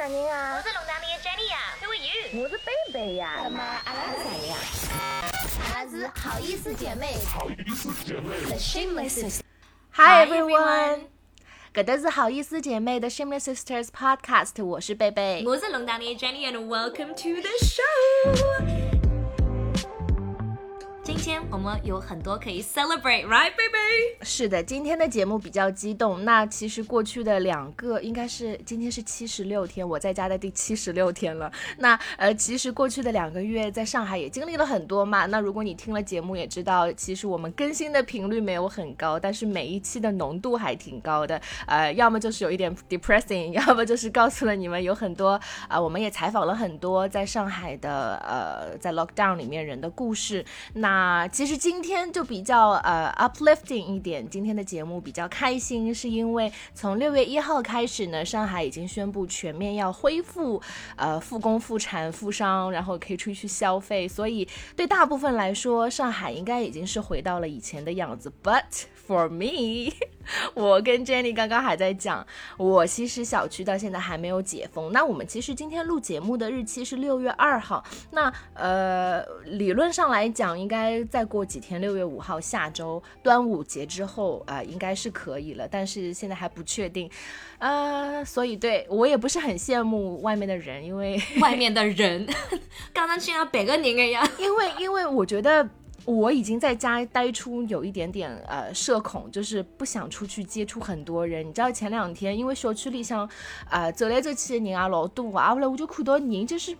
啥人啊？我是龙潭里的 Jenny 呀，Who are you？我是贝贝呀。那么阿拉是谁呀？阿拉是好意思姐妹。好意思姐妹。The Shameless Sisters。Hi everyone。搿搭是好意思姐妹的 Shameless Sisters Podcast，我是贝贝。我是龙潭里的 Jenny，and welcome to the show。今天我们有很多可以 celebrate，right baby？是的，今天的节目比较激动。那其实过去的两个，应该是今天是七十六天，我在家的第七十六天了。那呃，其实过去的两个月在上海也经历了很多嘛。那如果你听了节目也知道，其实我们更新的频率没有很高，但是每一期的浓度还挺高的。呃，要么就是有一点 depressing，要么就是告诉了你们有很多啊，我们也采访了很多在上海的呃，在 lockdown 里面人的故事。那啊，其实今天就比较呃 uplifting 一点，今天的节目比较开心，是因为从六月一号开始呢，上海已经宣布全面要恢复呃复工复产复商，然后可以出去消费，所以对大部分来说，上海应该已经是回到了以前的样子。But for me，我跟 Jenny 刚刚还在讲，我其实小区到现在还没有解封。那我们其实今天录节目的日期是六月二号，那呃理论上来讲应该。再过几天，六月五号，下周端午节之后啊，应该是可以了，但是现在还不确定，呃，所以对我也不是很羡慕外面的人，因为外面的人 刚刚像别个人一样，因为因为我觉得我已经在家待出有一点点呃社恐，就是不想出去接触很多人。你知道前两天因为小区里向呃走来走去的人啊老多啊，后来我就看到人就是。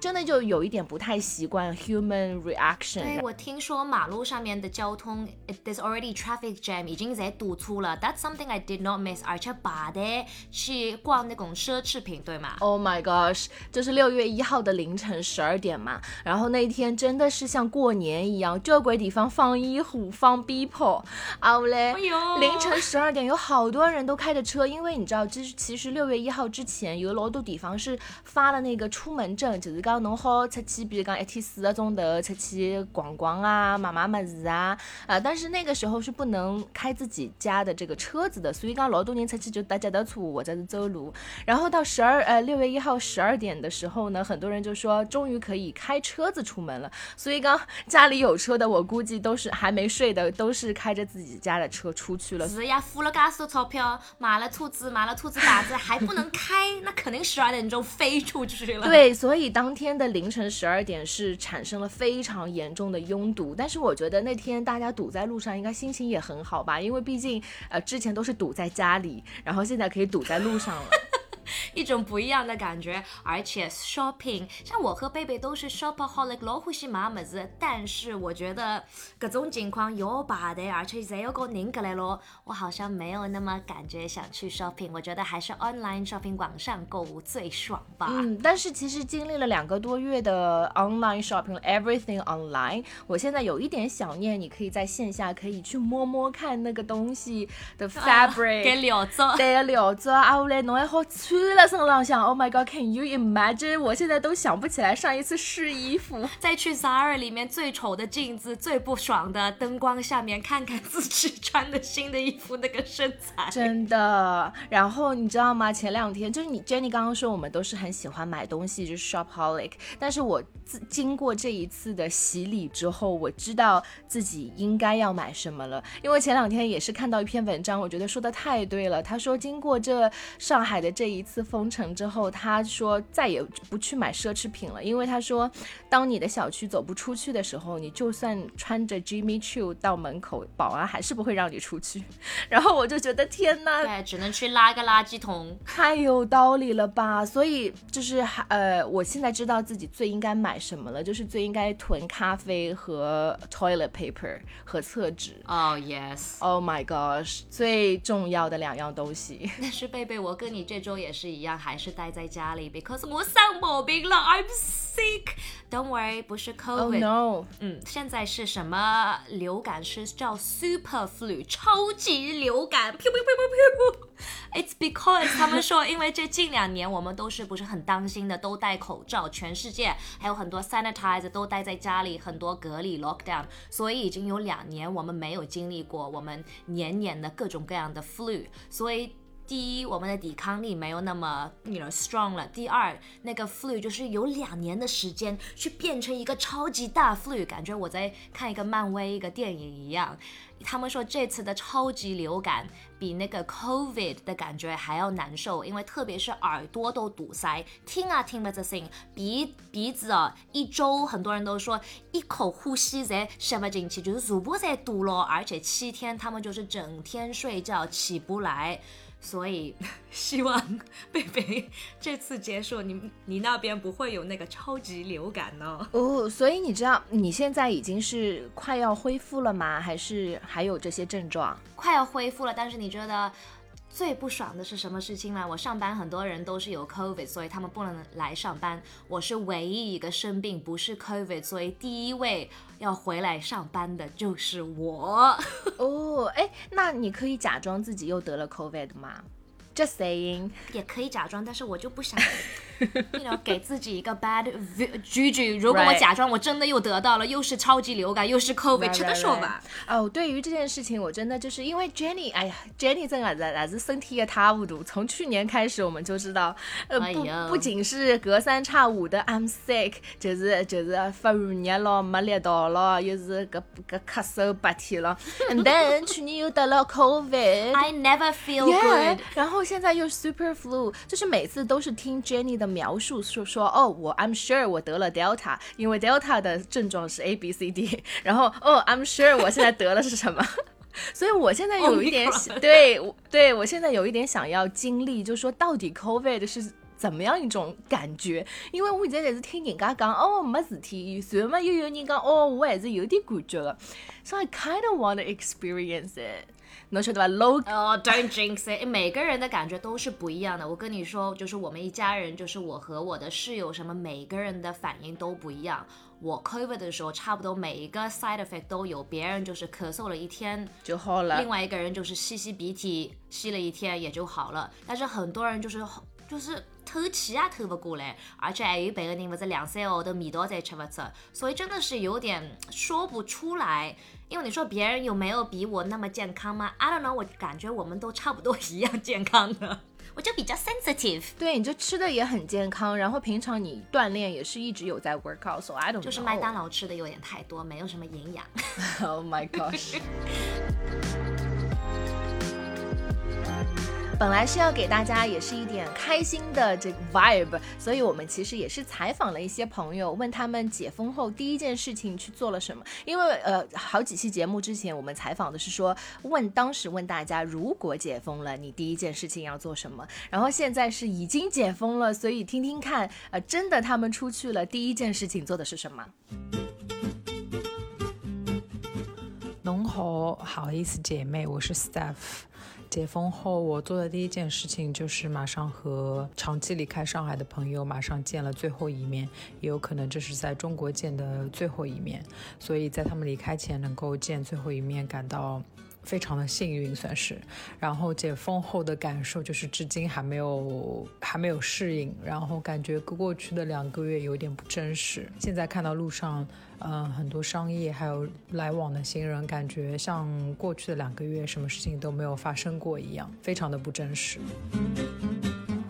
真的就有一点不太习惯 human reaction。对我听说马路上面的交通，there's already traffic jam，已经在堵住了。That's something I did not miss。而且爸的去逛那种奢侈品，对吗？Oh my gosh，就是六月一号的凌晨十二点嘛。然后那一天真的是像过年一样，这鬼地方放衣服，放鞭炮。啊嘞，凌晨十二点有好多人都开着车，因为你知道，其实其实六月一号之前有老多地方是发了那个出门证，就是。讲侬好出去，比如讲一天四个钟头出去逛逛啊，买买么子啊，呃，但是那个时候是不能开自己家的这个车子的，所以讲老多人出去就搭脚踏车或者是走路。然后到十二呃六月一号十二点的时候呢，很多人就说终于可以开车子出门了。所以讲家里有车的，我估计都是还没睡的，都是开着自己家的车出去了。是呀，付了噶多钞票买了车子，买了车子打子还不能开，那肯定十二点钟飞出去了。对，所以当。天的凌晨十二点是产生了非常严重的拥堵，但是我觉得那天大家堵在路上应该心情也很好吧，因为毕竟呃之前都是堵在家里，然后现在可以堵在路上了。一种不一样的感觉，而且 shopping，像我和贝贝都是 shopaholic，老欢喜买么子。但是我觉得各种情况有把的，而且再有个人格来咯，我好像没有那么感觉想去 shopping。我觉得还是 online shopping 网上购物最爽吧。嗯，但是其实经历了两个多月的 online shopping，everything online，我现在有一点想念，你可以在线下可以去摸摸看那个东西的 fabric，给料子，对料子啊，后来弄还好穿。了身浪想，Oh my God，Can you imagine？我现在都想不起来上一次试衣服。再去 Zara 里面最丑的镜子，最不爽的灯光下面看看自己穿的新的衣服那个身材，真的。然后你知道吗？前两天就是你 Jenny 刚刚说我们都是很喜欢买东西，就是 shopaholic。但是我自经过这一次的洗礼之后，我知道自己应该要买什么了。因为前两天也是看到一篇文章，我觉得说的太对了。他说经过这上海的这一次。封城之后，他说再也不去买奢侈品了，因为他说，当你的小区走不出去的时候，你就算穿着 Jimmy Choo 到门口，保安还是不会让你出去。然后我就觉得天呐，对，只能去拉个垃圾桶，太有道理了吧？所以就是呃，我现在知道自己最应该买什么了，就是最应该囤咖啡和 toilet paper 和厕纸。Oh yes，Oh my gosh，最重要的两样东西。但是贝贝，我跟你这周也是。一样还是待在家里，because 我生毛病了，I'm sick。Don't worry，不是 COVID。Oh no。嗯，现在是什么流感？是叫 super flu，超级流感。It's because 他们说，因为这近两年我们都是不是很当心的，都戴口罩，全世界还有很多 sanitizer 都待在家里，很多隔离 lockdown，所以已经有两年我们没有经历过我们年年的各种各样的 flu，所以。第一，我们的抵抗力没有那么，you know strong 了。第二，那个 flu 就是有两年的时间去变成一个超级大 flu，感觉我在看一个漫威一个电影一样。他们说这次的超级流感比那个 COVID 的感觉还要难受，因为特别是耳朵都堵塞，听啊听不着声，鼻鼻子啊一周很多人都说一口呼吸在吸不进去，就是嘴巴在堵了，而且七天他们就是整天睡觉起不来。所以 希望贝贝这次结束，你你那边不会有那个超级流感呢？哦，所以你知道你现在已经是快要恢复了吗？还是还有这些症状？快要恢复了，但是你觉得？最不爽的是什么事情呢？我上班很多人都是有 COVID，所以他们不能来上班。我是唯一一个生病不是 COVID，所以第一位要回来上班的就是我。哦，哎，那你可以假装自己又得了 COVID 吗？Just saying，也可以假装，但是我就不想，你要给自己一个 bad juju。如果我假装我真的又得到了，又是超级流感，又是 COVID，吃的说吧。哦，对于这件事情，我真的就是因为 Jenny，哎呀，Jenny 真的还是身体一塌糊涂。从去年开始，我们就知道，呃，不不仅是隔三差五的 I'm sick，就是就是发热了，没力道了，又是个个咳嗽鼻涕了。And then 去年又得了 COVID，I never feel good，然后。现在又 super flu，就是每次都是听 Jenny 的描述说说哦，我 I'm sure 我得了 Delta，因为 Delta 的症状是 A B C D，然后哦 I'm sure 我现在得了是什么，所以我现在有一点对对，我现在有一点想要经历，就说到底 COVID 是怎么样一种感觉？因为我现在是听人家讲哦没事体，随后嘛又有人讲哦我还是有点感觉了，so I kind of want to experience it。能说对吧？Low 哦，Don't jinx it。每个人的感觉都是不一样的。我跟你说，就是我们一家人，就是我和我的室友，什么每个人的反应都不一样。我 COVID 的时候，差不多每一个 side effect 都有。别人就是咳嗽了一天就好了，另外一个人就是吸吸鼻涕，吸了一天也就好了。但是很多人就是就是透气啊透不过来，而且还有别个人不是两三个号头味道才吃不出，所以真的是有点说不出来。因为你说别人有没有比我那么健康吗？I don't know，我感觉我们都差不多一样健康的，我就比较 sensitive。对，你就吃的也很健康，然后平常你锻炼也是一直有在 work out，so I don't。就是麦当劳吃的有点太多，没有什么营养。Oh my gosh。本来是要给大家也是一点开心的这个 vibe，所以我们其实也是采访了一些朋友，问他们解封后第一件事情去做了什么。因为呃，好几期节目之前我们采访的是说，问当时问大家如果解封了，你第一件事情要做什么？然后现在是已经解封了，所以听听看，呃，真的他们出去了，第一件事情做的是什么？侬好，好意思姐妹，我是 Steph。解封后，我做的第一件事情就是马上和长期离开上海的朋友马上见了最后一面，也有可能这是在中国见的最后一面，所以在他们离开前能够见最后一面，感到非常的幸运，算是。然后解封后的感受就是至今还没有还没有适应，然后感觉过去的两个月有点不真实。现在看到路上。嗯，很多商业还有来往的行人，感觉像过去的两个月什么事情都没有发生过一样，非常的不真实。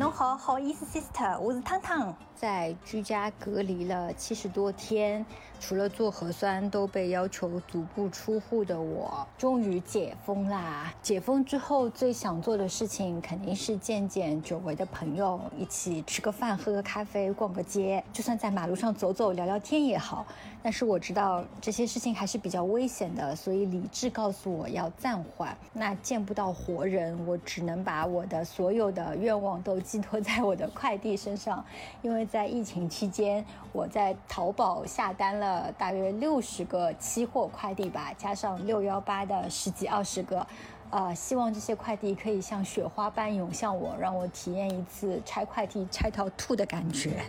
侬好，好意思，sister，我是汤汤，在居家隔离了七十多天。除了做核酸都被要求足不出户的我，终于解封啦！解封之后最想做的事情肯定是见见久违的朋友，一起吃个饭、喝个咖啡、逛个街，就算在马路上走走、聊聊天也好。但是我知道这些事情还是比较危险的，所以理智告诉我要暂缓。那见不到活人，我只能把我的所有的愿望都寄托在我的快递身上，因为在疫情期间，我在淘宝下单了。大约六十个期货快递吧，加上六幺八的十几二十个，呃，希望这些快递可以像雪花般涌向我，让我体验一次拆快递拆到吐的感觉。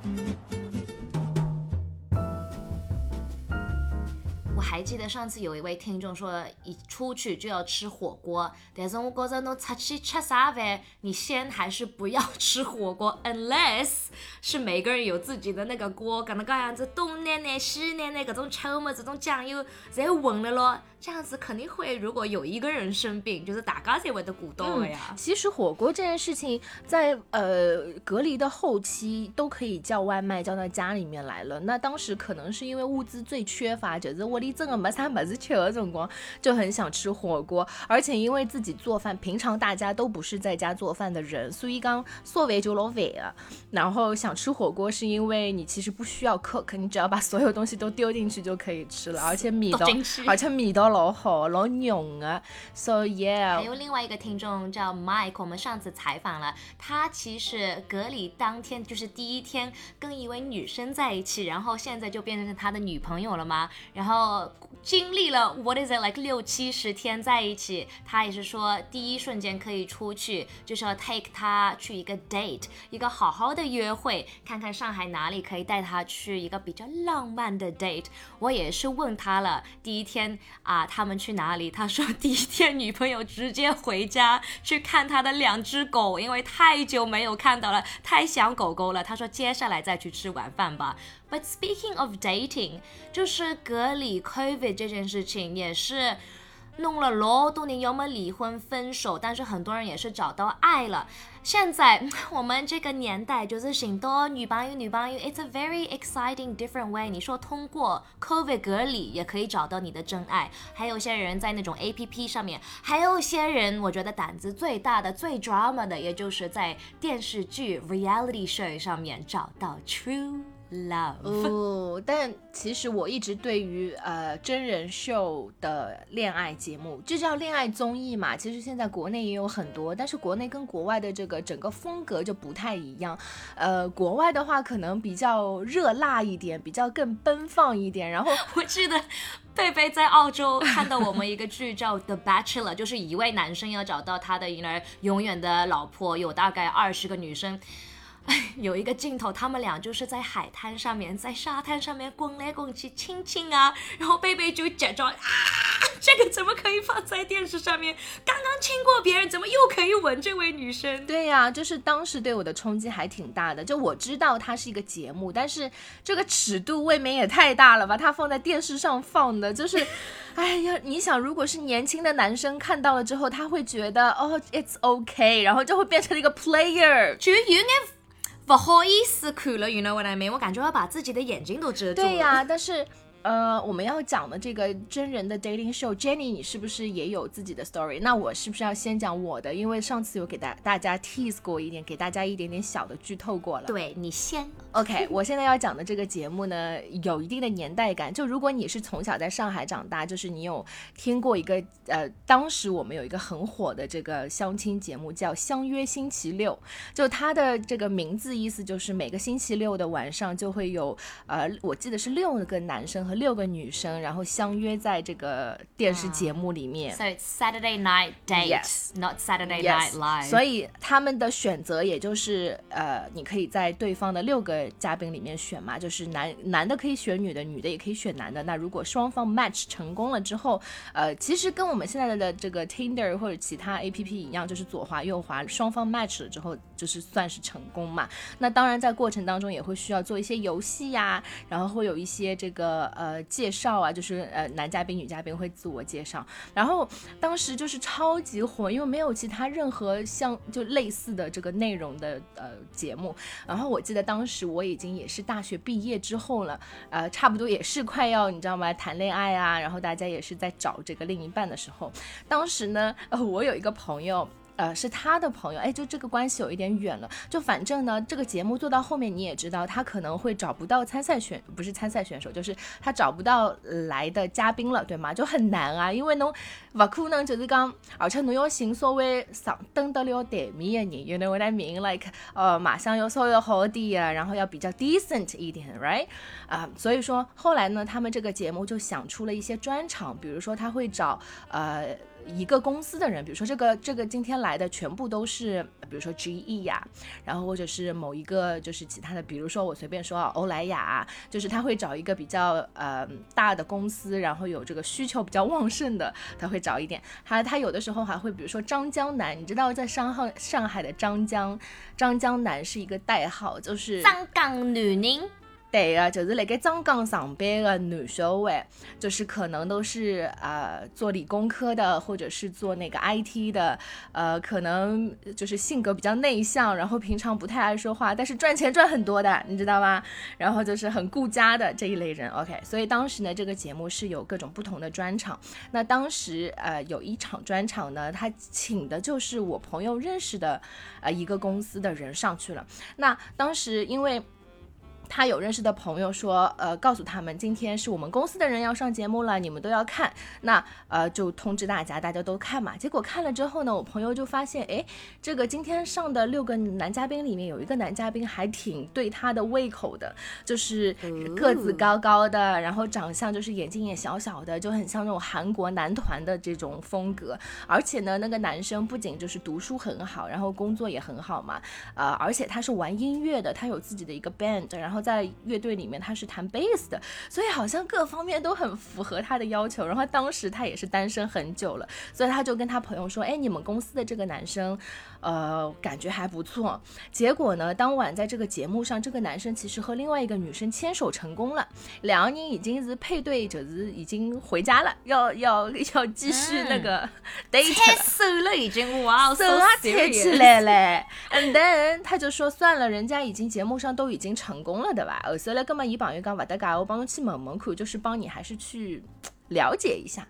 还记得上次有一位听众说，一出去就要吃火锅，但是我觉着侬出去吃啥饭，你先还是不要 吃火锅，unless 是每个人有自己的那个锅，搿能介样子东奶奶西奶奶搿种臭么，这种酱油侪混了咯。这样子肯定会，如果有一个人生病，就是大家才会得鼓动的呀。其实火锅这件事情，在呃隔离的后期都可以叫外卖，叫到家里面来了。那当时可能是因为物资最缺乏，就是屋里真的没啥么子吃的辰光，就很想吃火锅。而且因为自己做饭，平常大家都不是在家做饭的人，所以刚做饭就老烦了。然后想吃火锅，是因为你其实不需要 cook，你只要把所有东西都丢进去就可以吃了，而且味道，而且味道。老好，老浓的，so yeah。还有另外一个听众叫 Mike，我们上次采访了他，其实隔离当天就是第一天跟一位女生在一起，然后现在就变成他的女朋友了吗？然后经历了 What is it like 六七十天在一起，他也是说第一瞬间可以出去，就是要 take 他去一个 date，一个好好的约会，看看上海哪里可以带他去一个比较浪漫的 date。我也是问他了，第一天啊。他们去哪里？他说第一天女朋友直接回家去看他的两只狗，因为太久没有看到了，太想狗狗了。他说接下来再去吃晚饭吧。But speaking of dating，就是隔离 COVID 这件事情也是。弄了老多年，要么离婚分手，但是很多人也是找到爱了。现在 我们这个年代就是很多女朋友，女朋友，it's a very exciting different way。你说通过 COVID 隔离也可以找到你的真爱，还有些人在那种 APP 上面，还有些人我觉得胆子最大的、最 drama 的，也就是在电视剧 reality show 上面找到 true。Love 哦，但其实我一直对于呃真人秀的恋爱节目，这叫恋爱综艺嘛。其实现在国内也有很多，但是国内跟国外的这个整个风格就不太一样。呃，国外的话可能比较热辣一点，比较更奔放一点。然后 我记得贝贝在澳洲看到我们一个剧叫《The Bachelor》，就是一位男生要找到他的一个永远的老婆，有大概二十个女生。有一个镜头，他们俩就是在海滩上面，在沙滩上面滚来滚去亲亲啊，然后贝贝就假装啊，这个怎么可以放在电视上面？刚刚亲过别人，怎么又可以吻这位女生？对呀，就是当时对我的冲击还挺大的。就我知道它是一个节目，但是这个尺度未免也太大了吧？它放在电视上放的，就是，哎呀，你想，如果是年轻的男生看到了之后，他会觉得哦，it's okay，然后就会变成了一个 player，就有点。不好意思看了，you know what I mean？我感觉要把自己的眼睛都遮住了。对呀，但是。呃，我们要讲的这个真人的 dating show，Jenny，你是不是也有自己的 story？那我是不是要先讲我的？因为上次有给大大家 tease 过一点，给大家一点点小的剧透过了。对你先，OK。我现在要讲的这个节目呢，有一定的年代感。就如果你是从小在上海长大，就是你有听过一个呃，当时我们有一个很火的这个相亲节目叫《相约星期六》，就它的这个名字意思就是每个星期六的晚上就会有呃，我记得是六个男生。和六个女生，然后相约在这个电视节目里面。So it's Saturday night date, not Saturday night live. 所以他们的选择也就是，呃，你可以在对方的六个嘉宾里面选嘛，就是男男的可以选女的，女的也可以选男的。那如果双方 match 成功了之后，呃，其实跟我们现在的这个 Tinder 或者其他 A P P 一样，就是左滑右滑，双方 match 了之后，就是算是成功嘛。那当然在过程当中也会需要做一些游戏呀，然后会有一些这个。呃，介绍啊，就是呃，男嘉宾、女嘉宾会自我介绍，然后当时就是超级火，因为没有其他任何像就类似的这个内容的呃节目。然后我记得当时我已经也是大学毕业之后了，呃，差不多也是快要你知道吗？谈恋爱啊，然后大家也是在找这个另一半的时候，当时呢，呃，我有一个朋友。呃，是他的朋友，哎，就这个关系有一点远了。就反正呢，这个节目做到后面，你也知道，他可能会找不到参赛选，不是参赛选手，就是他找不到来的嘉宾了，对吗？就很难啊，因为侬不可能就是讲，而且侬要寻稍微上登得了台面的人，有那为了名 like，呃，马上要稍微好点啊，然后要比较 decent 一点，right？啊，所以说后来呢，他们这个节目就想出了一些专场，比如说他会找呃。一个公司的人，比如说这个这个今天来的全部都是，比如说 GE 呀，然后或者是某一个就是其他的，比如说我随便说啊，欧莱雅，就是他会找一个比较呃大的公司，然后有这个需求比较旺盛的，他会找一点。他他有的时候还会，比如说张江南，你知道在上海上海的张江张江南是一个代号，就是张江女人。对啊，就是那个张江上班的男小孩，就是可能都是呃做理工科的，或者是做那个 IT 的，呃，可能就是性格比较内向，然后平常不太爱说话，但是赚钱赚很多的，你知道吗？然后就是很顾家的这一类人。OK，所以当时呢，这个节目是有各种不同的专场。那当时呃有一场专场呢，他请的就是我朋友认识的呃一个公司的人上去了。那当时因为。他有认识的朋友说，呃，告诉他们今天是我们公司的人要上节目了，你们都要看。那呃，就通知大家，大家都看嘛。结果看了之后呢，我朋友就发现，哎，这个今天上的六个男嘉宾里面有一个男嘉宾还挺对他的胃口的，就是个子高高的，然后长相就是眼睛也小小的，就很像那种韩国男团的这种风格。而且呢，那个男生不仅就是读书很好，然后工作也很好嘛，呃，而且他是玩音乐的，他有自己的一个 band，然后。在乐队里面，他是弹贝斯的，所以好像各方面都很符合他的要求。然后当时他也是单身很久了，所以他就跟他朋友说：“哎，你们公司的这个男生，呃，感觉还不错。”结果呢，当晚在这个节目上，这个男生其实和另外一个女生牵手成功了，两个人已经是配对，就是已经回家了，要要 要继续那个 date 了。手了已经，哇，手啊牵起来了。And then 他就说：“算了，人家已经节目上都已经成功了。”对吧？后首来，根本伊朋友讲勿得噶，我帮侬去问问看，就是帮你还是去了解一下。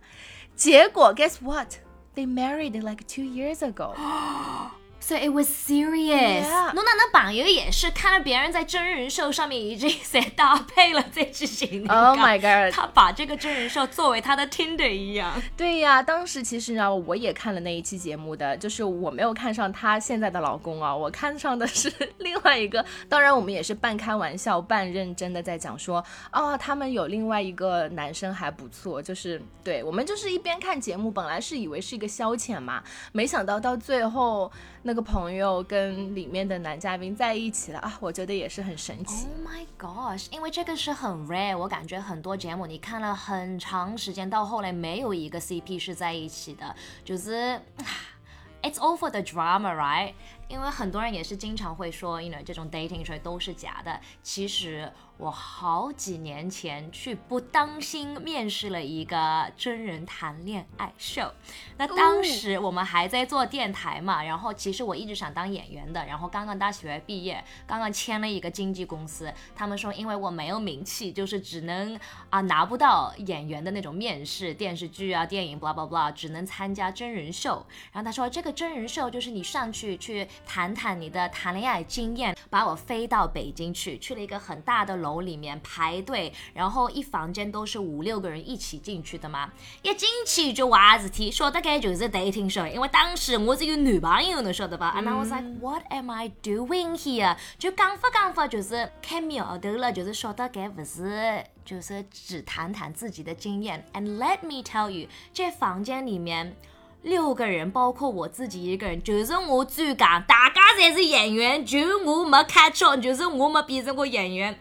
结果，guess what？They married like two years ago. So it was serious. 侬那那榜友也是看了别人在真人秀上面已经在搭配了这事情。Oh my god！他把这个真人秀作为他的 Tinder 一样。对呀，当时其实呢，我也看了那一期节目的，就是我没有看上她现在的老公啊，我看上的是另外一个。当然，我们也是半开玩笑半认真的在讲说，哦，他们有另外一个男生还不错，就是对我们就是一边看节目，本来是以为是一个消遣嘛，没想到到最后。那个朋友跟里面的男嘉宾在一起了啊，我觉得也是很神奇。Oh my gosh！因为这个是很 rare，我感觉很多节目你看了很长时间，到后来没有一个 CP 是在一起的，就是 It's all for the drama，right？因为很多人也是经常会说，you know，这种 dating show 都是假的。其实我好几年前去不当心面试了一个真人谈恋爱秀，那当时我们还在做电台嘛，然后其实我一直想当演员的，然后刚刚大学毕业，刚刚签了一个经纪公司，他们说因为我没有名气，就是只能啊拿不到演员的那种面试，电视剧啊电影，blah blah blah，只能参加真人秀。然后他说这个真人秀就是你上去去。谈谈你的谈恋爱经验，把我飞到北京去，去了一个很大的楼里面排队，然后一房间都是五六个人一起进去的嘛。一进去就话事体，说大概就是 dating show，因为当时我是有女朋友，你晓得吧？And I was like, what am I doing here？就讲法讲法就是开苗头了，就是说大概不是，就是只谈谈自己的经验。And let me tell you，这房间里面。六个人，包括我自己一个人，就是我最讲，大家才是演员，就我没看中，就是我没变成过演员。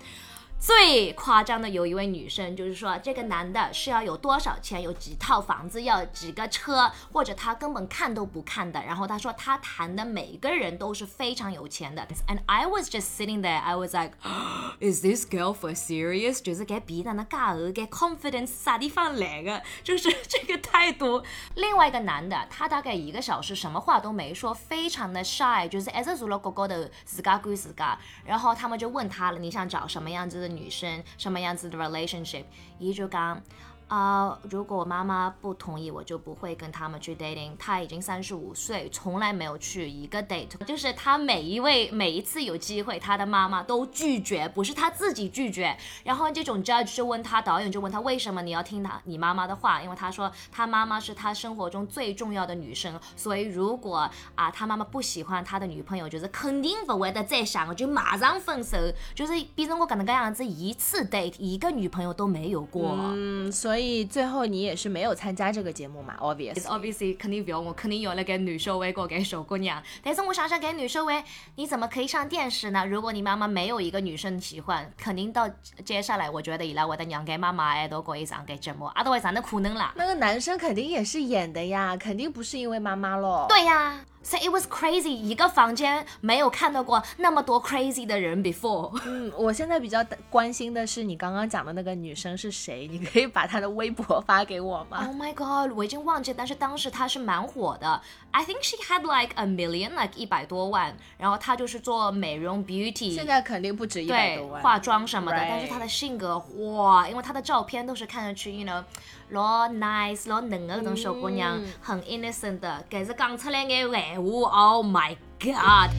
最夸张的有一位女生，就是说这个男的是要有多少钱，有几套房子，要几个车，或者他根本看都不看的。然后他说他谈的每个人都是非常有钱的。And I was just sitting there, I was like, Is this girl for serious？就是给别人的尬额，给 confidence 啥地方来的？就是这个态度。另外一个男的，他大概一个小时什么话都没说，非常的 shy，就是一直坐了高高的自家管自家。然后他们就问他了，你想找什么样子？女生什么样子的 relationship，伊就讲。啊，如果我妈妈不同意，我就不会跟他们去 dating。他已经三十五岁，从来没有去一个 date，就是他每一位每一次有机会，他的妈妈都拒绝，不是他自己拒绝。然后这种 judge 就问他，导演就问他，为什么你要听他你妈妈的话？因为他说他妈妈是他生活中最重要的女生，所以如果啊他妈妈不喜欢他的女朋友，就是肯定不会的再想，就马上分手。就是比如我可能这样子一次 date，一个女朋友都没有过。嗯，所以。以最后你也是没有参加这个节目嘛？Obvious。obviously 肯定不用，我肯定有那个女收尾过给小姑娘。但是我想想，给女收尾，你怎么可以上电视呢？如果你妈妈没有一个女生喜欢，肯定到接下来，我觉得伊拉会得让给妈妈哎都可以上给节目，啊都会上的可能啦。那个男生肯定也是演的呀，肯定不是因为妈妈咯。对呀、所以 it was crazy，一个房间没有看到过那么多 crazy 的人 before。嗯，我现在比较关心的是你刚刚讲的那个女生是谁？你可以把她的微博发给我吗？Oh my god，我已经忘记，但是当时她是蛮火的。I think she had like a million，like 一百多万。然后她就是做美容 beauty，现在肯定不止一百对多万。化妆什么的但是她的性格哇，因为她的照片都是看上去，you know，老 nice 老嫩的那种小姑娘，很 innocent 的，但是讲出来的闲话，Oh my god。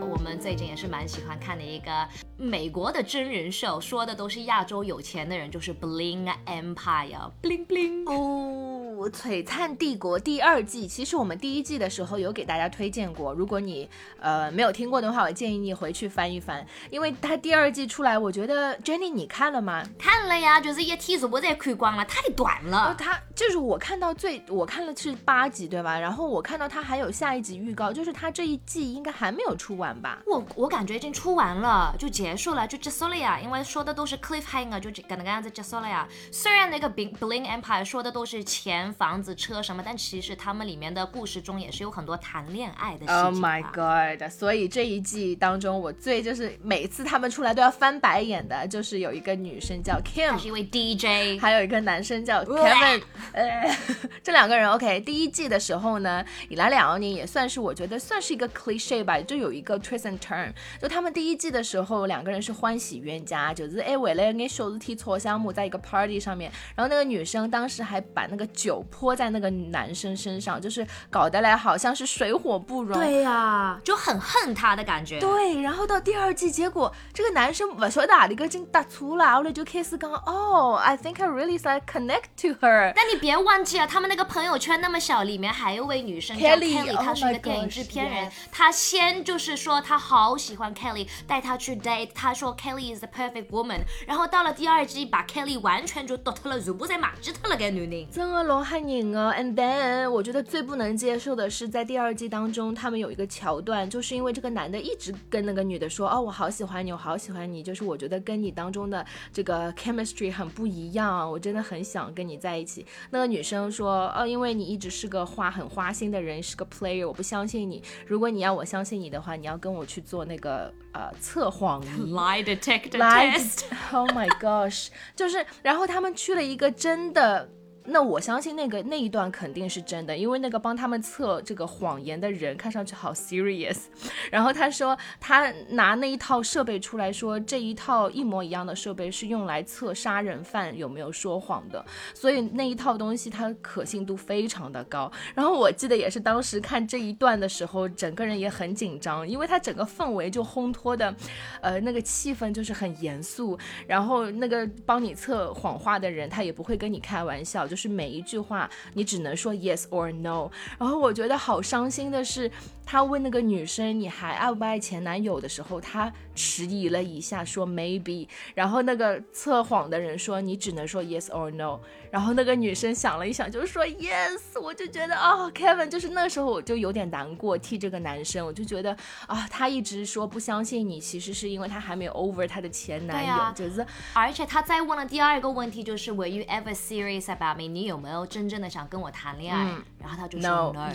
我们最近也是蛮喜欢看的一个美国的真人秀，说的都是亚洲有钱的人，就是 Bling Empire，bling bling。哦，《璀璨帝国》第二季，其实我们第一季的时候有给大家推荐过，如果你呃没有听过的话，我建议你回去翻一翻，因为它第二季出来，我觉得 Jenny 你看了吗？看了呀，就是一天全部在看光了，太短呃，了。它就是我看到最，我看了是八集对吧？然后我看到它还有下一集预告，就是它这一季应该还没有出完吧？我我感觉已经出完了，就结束了，就结束了呀。因为说的都是 cliffhanger，就跟那个样子结束了呀。虽然那个 Bling Bling Empire 说的都是钱、房子、车什么，但其实他们里面的故事中也是有很多谈恋爱的。Oh my god！所以这一季当中，我最就是每次他们出来都要翻白眼的，就是有一个女生叫 Kim，是一位 DJ，还有一个男生叫 Kevin，呃，这两个人 OK。第一季的时候呢，以来两年也算是我觉得算是一个 cliche 吧，就有一个 twist and turn。就他们第一季的时候，两个人是欢喜冤家，就是哎为了眼小事体搓相木，在一个 party 上面，然后那个女生当时还把那个酒泼在那个男生身上，就是搞得来好像是水火不容。对呀、就很恨他的感觉。对，然后到第二季，结果这个男生不晓得哪里个已经突出了，后来就开始讲，哦，I think I really like connect to her。但你别忘记了，他们那个朋友圈那么小，里面还有位女生叫 Kelly，Kelly，oh 她是一个电影制片人。她先就是说她好喜欢 Kelly，带她去 date，她说 Kelly is the perfect woman。然后到了第二季，把 Kelly 完全就夺脱了，全部在忘记脱了个女人。真的老吓人啊！And then 我觉得最不能接受的是，在第二季当中，他们有一个桥段，就是因为这个男的一直跟那个女的说，哦，我好喜欢你，我好喜欢你，就是我觉得跟你当中的这个 chemistry 很不一样，我真的很想跟你在一起。那个女生说，哦，因为你一直是个花很花心的人，是个 player，我不相信你。如果你要我相信你的话，你要跟我去做那个呃测谎仪。Lie detector test。Oh my gosh！就是，然后他们去了一个真的。那我相信那个那一段肯定是真的，因为那个帮他们测这个谎言的人看上去好 serious。然后他说他拿那一套设备出来说，这一套一模一样的设备是用来测杀人犯有没有说谎的，所以那一套东西它可信度非常的高。然后我记得也是当时看这一段的时候，整个人也很紧张，因为他整个氛围就烘托的，呃，那个气氛就是很严肃。然后那个帮你测谎话的人，他也不会跟你开玩笑，就是每一句话你只能说 yes or no。然后我觉得好伤心的是，他问那个女生你还爱不爱前男友的时候，他迟疑了一下说 maybe。然后那个测谎的人说你只能说 yes or no。然后那个女生想了一想，就说 yes。我就觉得哦，Kevin 就是那时候我就有点难过，替这个男生，我就觉得啊，他一直说不相信你，其实是因为他还没有 over 他的前男友，啊就是而且他再问了第二个问题，就是 Were you ever serious about me？你有没有真正的想跟我谈恋爱？然后他就说 no。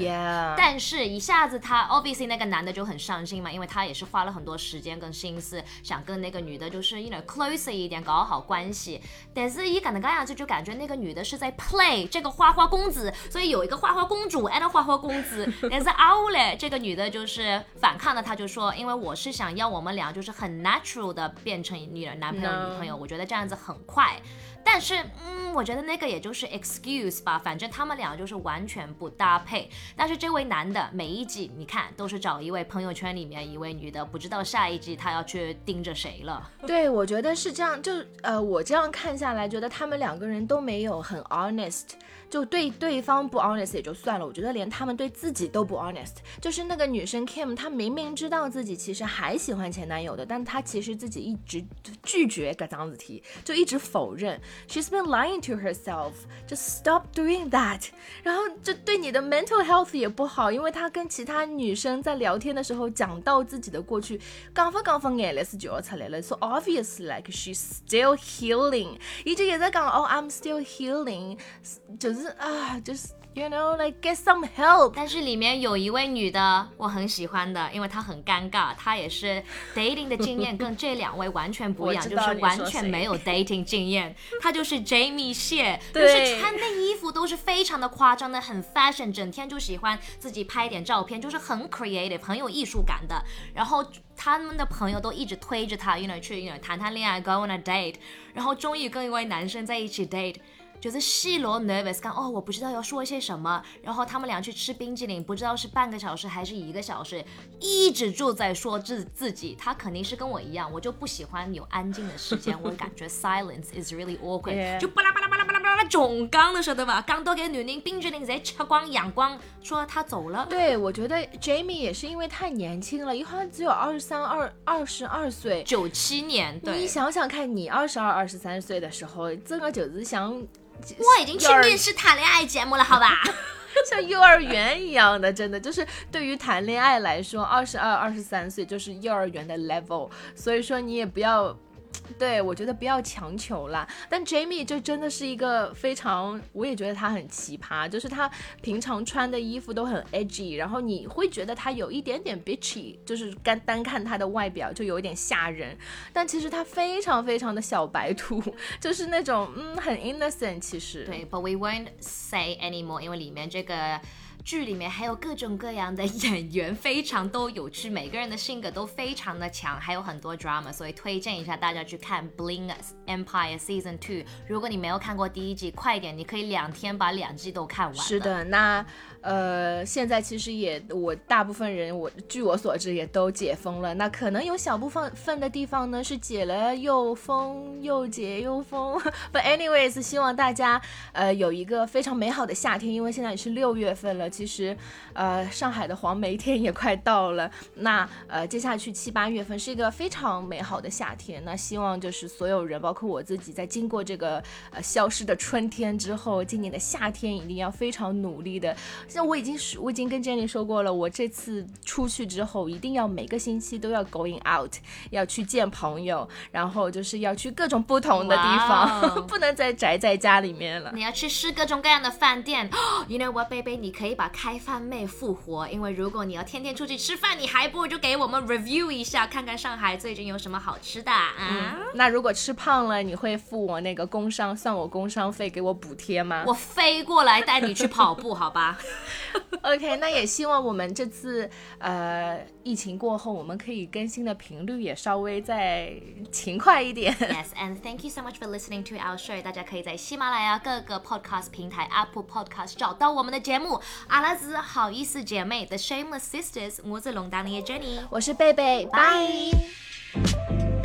但是，一下子他 obviously 那个男的就很伤心嘛，因为他也是花了很多时间跟心思，想跟那个女的就是 you know closer 一点，搞好关系。但是一感能干样子，就感觉那个女的是在 play 这个花花公子，所以有一个花花公主 and 花花公子。但是奥嘞，这个女的就是反抗的，她就说，因为我是想要我们俩就是很 natural 的变成你的男朋友女朋友，我觉得这样子很快。但是，嗯，我觉得那个也就是 excuse 吧，反正他们俩就是完全不搭配。但是这位男的每一集你看都是找一位朋友圈里面一位女的，不知道下一季他要去盯着谁了。对，我觉得是这样，就呃，我这样看下来，觉得他们两个人都没有很 honest 就对对方不 honest 也就算了，我觉得连他们对自己都不 honest。就是那个女生 Kim，她明明知道自己其实还喜欢前男友的，但她其实自己一直拒绝个张子提，就一直否认。She's been lying to herself. Just stop doing that. 然后这对你的 mental health 也不好，因为她跟其他女生在聊天的时候讲到自己的过去，讲发讲发眼泪是就要出来了。So obviously like she's still healing，一直也在讲哦，I'm still healing，就是啊，就是 you know like get some help。但是里面有一位女的，我很喜欢的，因为她很尴尬，她也是 dating 的经验跟这两位完全不一样，就是完全没有 dating 经验。她就是 Jamie 谢，就是穿的衣服都是非常的夸张的，很 fashion，整天就喜欢自己拍点照片，就是很 creative，很有艺术感的。然后他们的朋友都一直推着他，you know 去 you know 谈谈恋爱，go on a date，然后终于跟一位男生在一起 date。就是细罗 nervous，刚哦，我不知道要说些什么，然后他们俩去吃冰淇淋，不知道是半个小时还是一个小时，一直就在说自自己，他肯定是跟我一样，我就不喜欢有安静的时间，我感觉 silence is really awkward，就巴拉巴拉巴拉巴拉巴拉总刚的时候对吧？刚都给女人冰淇淋直接吃光养光，说他走了。对，我觉得 Jamie 也是因为太年轻了，因为他只有二十三、二二十二岁。九七年，你，想想看，你二十二、二十三岁的时候，这个就是像我已经去面试谈恋爱节目了，好吧？像幼儿园一样的，真的就是对于谈恋爱来说，二十二、二十三岁就是幼儿园的 level，所以说你也不要。对，我觉得不要强求啦。但 Jamie 就真的是一个非常，我也觉得他很奇葩，就是他平常穿的衣服都很 edgy，然后你会觉得他有一点点 bitchy，就是单单看他的外表就有一点吓人，但其实他非常非常的小白兔，就是那种嗯很 innocent，其实对，But we won't say anymore，因为里面这个剧里面还有各种各样的演员，非常都有趣，每个人的性格都非常的强，还有很多 drama，所以推荐一下大家去看《Bling Empire Season Two》。如果你没有看过第一季，快点，你可以两天把两季都看完。是，的，那呃，现在其实也我大部分人，我据我所知也都解封了。那可能有小部分分的地方呢是解了又封，又解又封。But anyways，希望大家呃有一个非常美好的夏天，因为现在也是六月份了，其实呃上海的黄梅天也快到了。那呃接下去七八月份是一个非常美好的夏天。那希望就是所有人，包括我自己，在经过这个呃消失的春天之后，今年的夏天一定要非常努力的。像我已经是我已经跟 Jenny 说过了，我这次出去之后，一定要每个星期都要 going out，要去见朋友，然后就是要去各种不同的地方，不能再宅在家里面了。你要去试各种各样的饭店。You know what, baby？你可以把开饭妹复活，因为如果你要天天出去吃饭，你还不如就给我们 review 一下，看看上海最近有什么好吃的啊。那如果吃胖了，你会付我那个工伤，算我工伤费，给我补贴吗？我飞过来带你去跑步，好吧？OK，那也希望我们这次呃疫情过后，我们可以更新的频率也稍微再勤快一点。Yes, and thank you so much for listening to our show. 大家可以在喜马拉雅各个 podcast 平台、Apple Podcast 找到我们的节目。阿拉斯好意思姐妹，The Shameless Sisters，我是龙当的 Jenny。我是贝贝，拜。